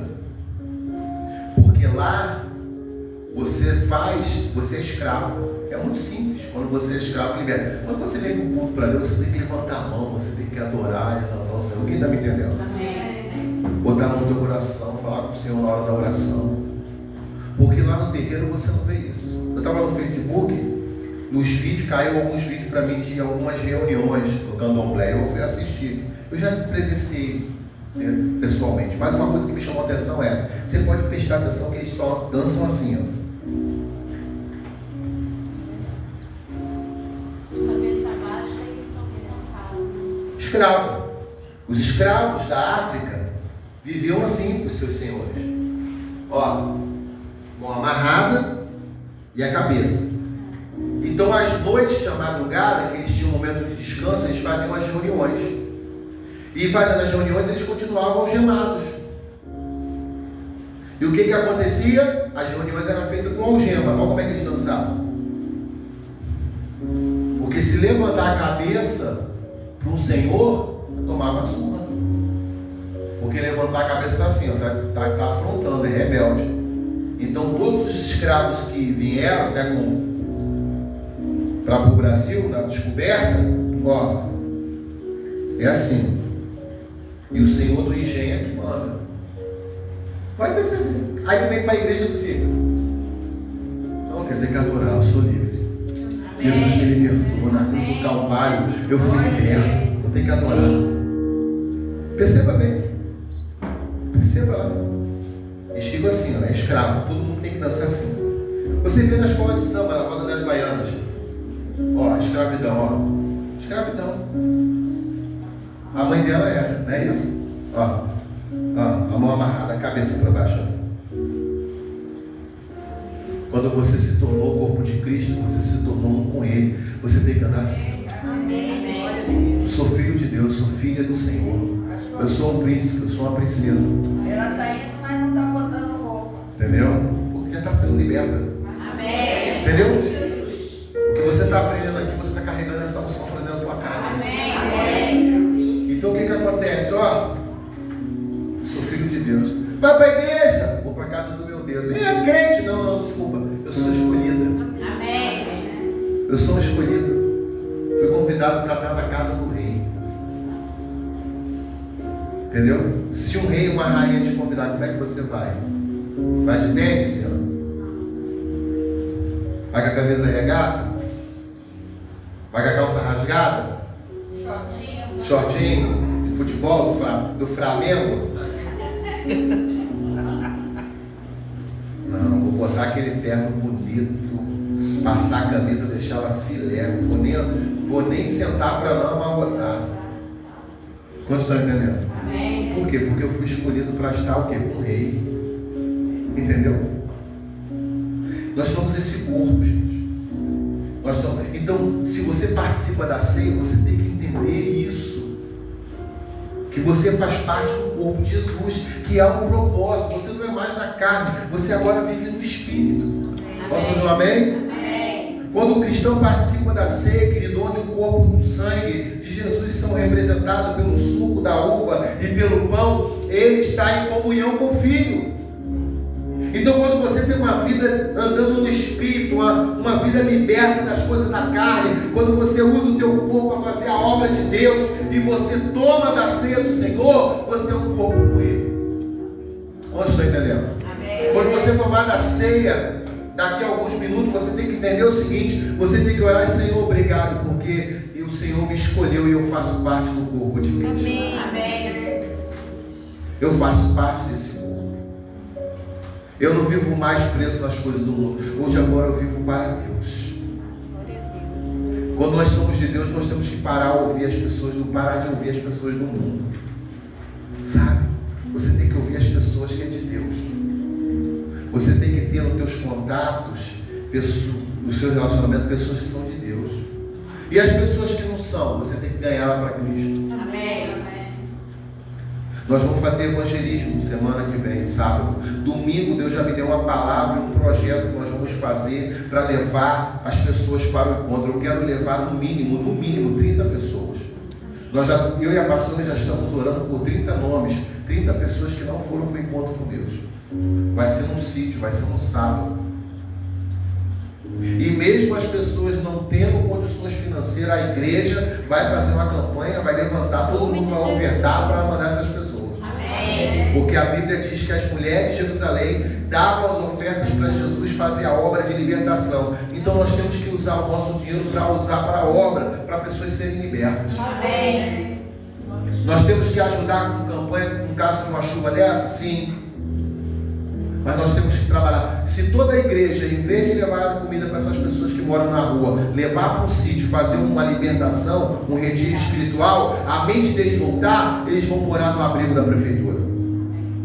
Porque lá você faz, você é escravo. É muito simples. Quando você é escravo, libera. Quando você vem com o culto para Deus, você tem que levantar a mão, você tem que adorar, exaltar o Senhor. Quem está me entendendo? Amém. Botar a mão no teu coração, falar com o Senhor na hora da oração. Porque lá no terreiro você não vê isso. Eu estava no Facebook, nos vídeos, caiu alguns vídeos para mim de algumas reuniões no candomblé. Eu fui assistir. Eu já presenciei né, pessoalmente. Mas uma coisa que me chamou a atenção é, você pode prestar atenção que eles só dançam assim, ó. escravo. Os escravos da África viviam assim com os seus senhores. Ó, mão amarrada e a cabeça. Então, às noites da madrugada, que eles tinham um momento de descanso, eles faziam as reuniões. E fazendo as reuniões, eles continuavam algemados. E o que, que acontecia? As reuniões eram feitas com algema. Olha como é que eles dançavam. Porque se levantar a cabeça para um senhor, tomava surra. Porque levantar a cabeça está assim, está tá, tá afrontando, é rebelde. Então todos os escravos que vieram até para o Brasil, na descoberta, ó, é assim. E o Senhor do engenho é que manda. Pode perceber. Aí tu vem para a igreja e tu fica. Não, quer ter que adorar, eu sou livre. Jesus me libertou na cruz do Calvário. Eu fui liberto. Vou ter que adorar. Perceba bem. Perceba lá. Eles ficam assim, ó, é escravo. Todo mundo tem que dançar assim. Você vê na escola de samba, na roda das baianas. Ó, escravidão, ó. Escravidão. A mãe dela era, não é isso? Ó, ó a mão amarrada, a cabeça para baixo. Quando você se tornou o corpo de Cristo, você se tornou um com Ele. Você tem que andar assim. Eu sou filho de Deus, sou filha do Senhor. Eu sou um príncipe, eu sou uma princesa. Ela está indo, mas não está botando roupa. Entendeu? Porque já está sendo liberta. Amém. Entendeu? O que você está aprendendo aqui, você está carregando essa unção para acontece? Ó, sou filho de Deus. Vai para a igreja, vou para a casa do meu Deus. É crente? Não, não, desculpa. Eu sou escolhida. Amém. Eu sou escolhida. Fui convidado para estar na casa do rei. Entendeu? Se um rei e uma rainha te convidar, como é que você vai? Vai de tênis? Vai com a camisa regata? Vai com a calça rasgada? Shortinho. Shortinho? Futebol do, Fra, do Flamengo? Não, vou botar aquele terno bonito, passar a camisa, deixar ela filé. Não vou nem, vou nem sentar para não amarrotar. Quantos estão entendendo? Amém. Por quê? Porque eu fui escolhido para estar o quê? Com o rei. Entendeu? Nós somos esse corpo, gente. Nós somos. Então, se você participa da ceia, você tem que entender isso. Que você faz parte do corpo de Jesus, que há um propósito. Você não é mais da carne, você agora vive no Espírito. Posso ouvir um amém? Amém. Quando o cristão participa da ceia, querido, onde o corpo e o sangue de Jesus são representados pelo suco da uva e pelo pão, ele está em comunhão com o Filho. Então, quando você tem uma vida andando no Espírito, uma, uma vida liberta das coisas da carne, quando você usa o teu corpo para fazer a obra de Deus e você toma da ceia do Senhor, você é um corpo com Ele. Onde estou entendendo? Amém. Quando você tomar da ceia, daqui a alguns minutos, você tem que entender o seguinte: você tem que orar, Senhor, obrigado, porque o Senhor me escolheu e eu faço parte do corpo de Cristo. Amém. Eu faço parte desse corpo. Eu não vivo mais preso nas coisas do mundo. Hoje, agora, eu vivo para Deus. Quando nós somos de Deus, nós temos que parar a ouvir as pessoas, parar de ouvir as pessoas do mundo. Sabe? Você tem que ouvir as pessoas que é de Deus. Você tem que ter nos teus contatos, no seu relacionamento, pessoas que são de Deus. E as pessoas que não são, você tem que ganhar para Cristo. Nós vamos fazer evangelismo semana que vem, sábado. Domingo, Deus já me deu uma palavra, um projeto que nós vamos fazer para levar as pessoas para o encontro. Eu quero levar no mínimo, no mínimo, 30 pessoas. Nós já, eu e a pastora já estamos orando por 30 nomes, 30 pessoas que não foram para o encontro com Deus. Vai ser num sítio, vai ser no sábado. E mesmo as pessoas não tendo condições financeiras, a igreja vai fazer uma campanha, vai levantar todo mundo para ofertar para mandar essas pessoas. Porque a Bíblia diz que as mulheres de Jerusalém davam as ofertas para Jesus fazer a obra de libertação. Então nós temos que usar o nosso dinheiro para usar para a obra, para pessoas serem libertas. Amém. Nós temos que ajudar com campanha no caso de uma chuva dessa? Sim. Mas nós temos que trabalhar. Se toda a igreja, em vez de levar comida para essas pessoas que moram na rua, levar para um sítio, fazer uma libertação, um retiro espiritual, a mente deles voltar, eles vão morar no abrigo da prefeitura.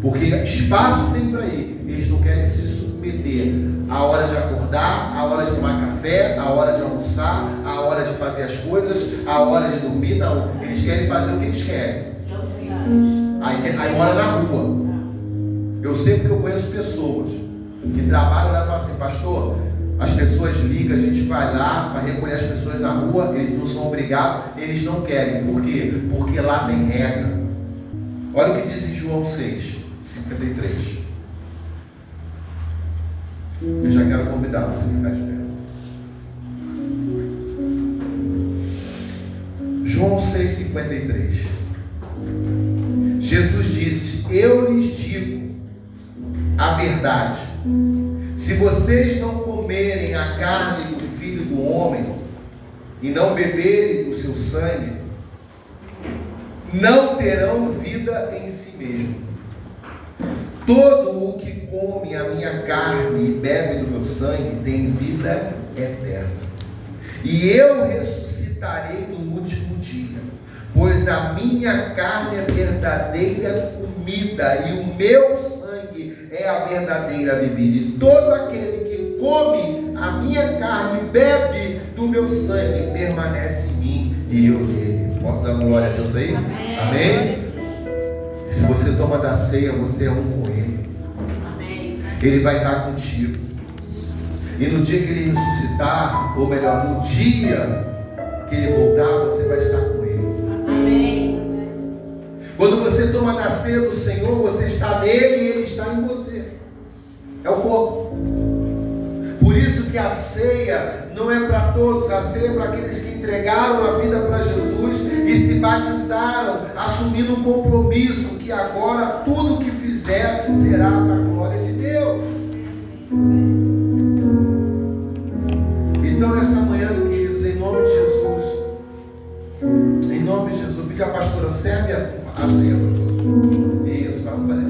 Porque espaço tem para ir. Eles não querem se submeter à hora de acordar, à hora de tomar café, à hora de almoçar, à hora de fazer as coisas, à hora de dormir. Não. Eles querem fazer o que eles querem. Aí, aí mora na rua. Eu sei porque eu conheço pessoas que trabalham lá e falam assim, pastor, as pessoas ligam, a gente vai lá para recolher as pessoas na rua, eles não são obrigados, eles não querem. Por quê? Porque lá tem regra. Olha o que diz em João 6, 53. Eu já quero convidar você a ficar de pé. João 6,53. Jesus disse: Eu lhes digo a verdade. Se vocês não comerem a carne do filho do homem e não beberem do seu sangue, não terão vida em si mesmo. Todo o que come a minha carne e bebe do meu sangue tem vida eterna. E eu ressuscitarei no último dia, pois a minha carne é verdadeira comida e o meu sangue é a verdadeira bebida. E todo aquele que come a minha carne e bebe do meu sangue permanece em mim e eu nele. Posso dar glória a Deus aí? Amém. Amém? Se você toma da ceia, você é um com Ele. Vai estar contigo. E no dia que Ele ressuscitar, ou melhor, no dia que Ele voltar, você vai estar com Ele. Amém. Quando você toma ceia do Senhor, você está nele e Ele está em você. É o corpo. Por isso que a ceia não é para todos, a ceia é para aqueles que entregaram a vida para Jesus e se batizaram, assumindo um compromisso que agora tudo que fizer será para a glória de Deus. Então nessa manhã, queridos, em nome de Jesus, em nome de Jesus, pedir a pastora, serve a, a ceia, pastor. Isso, vamos fazer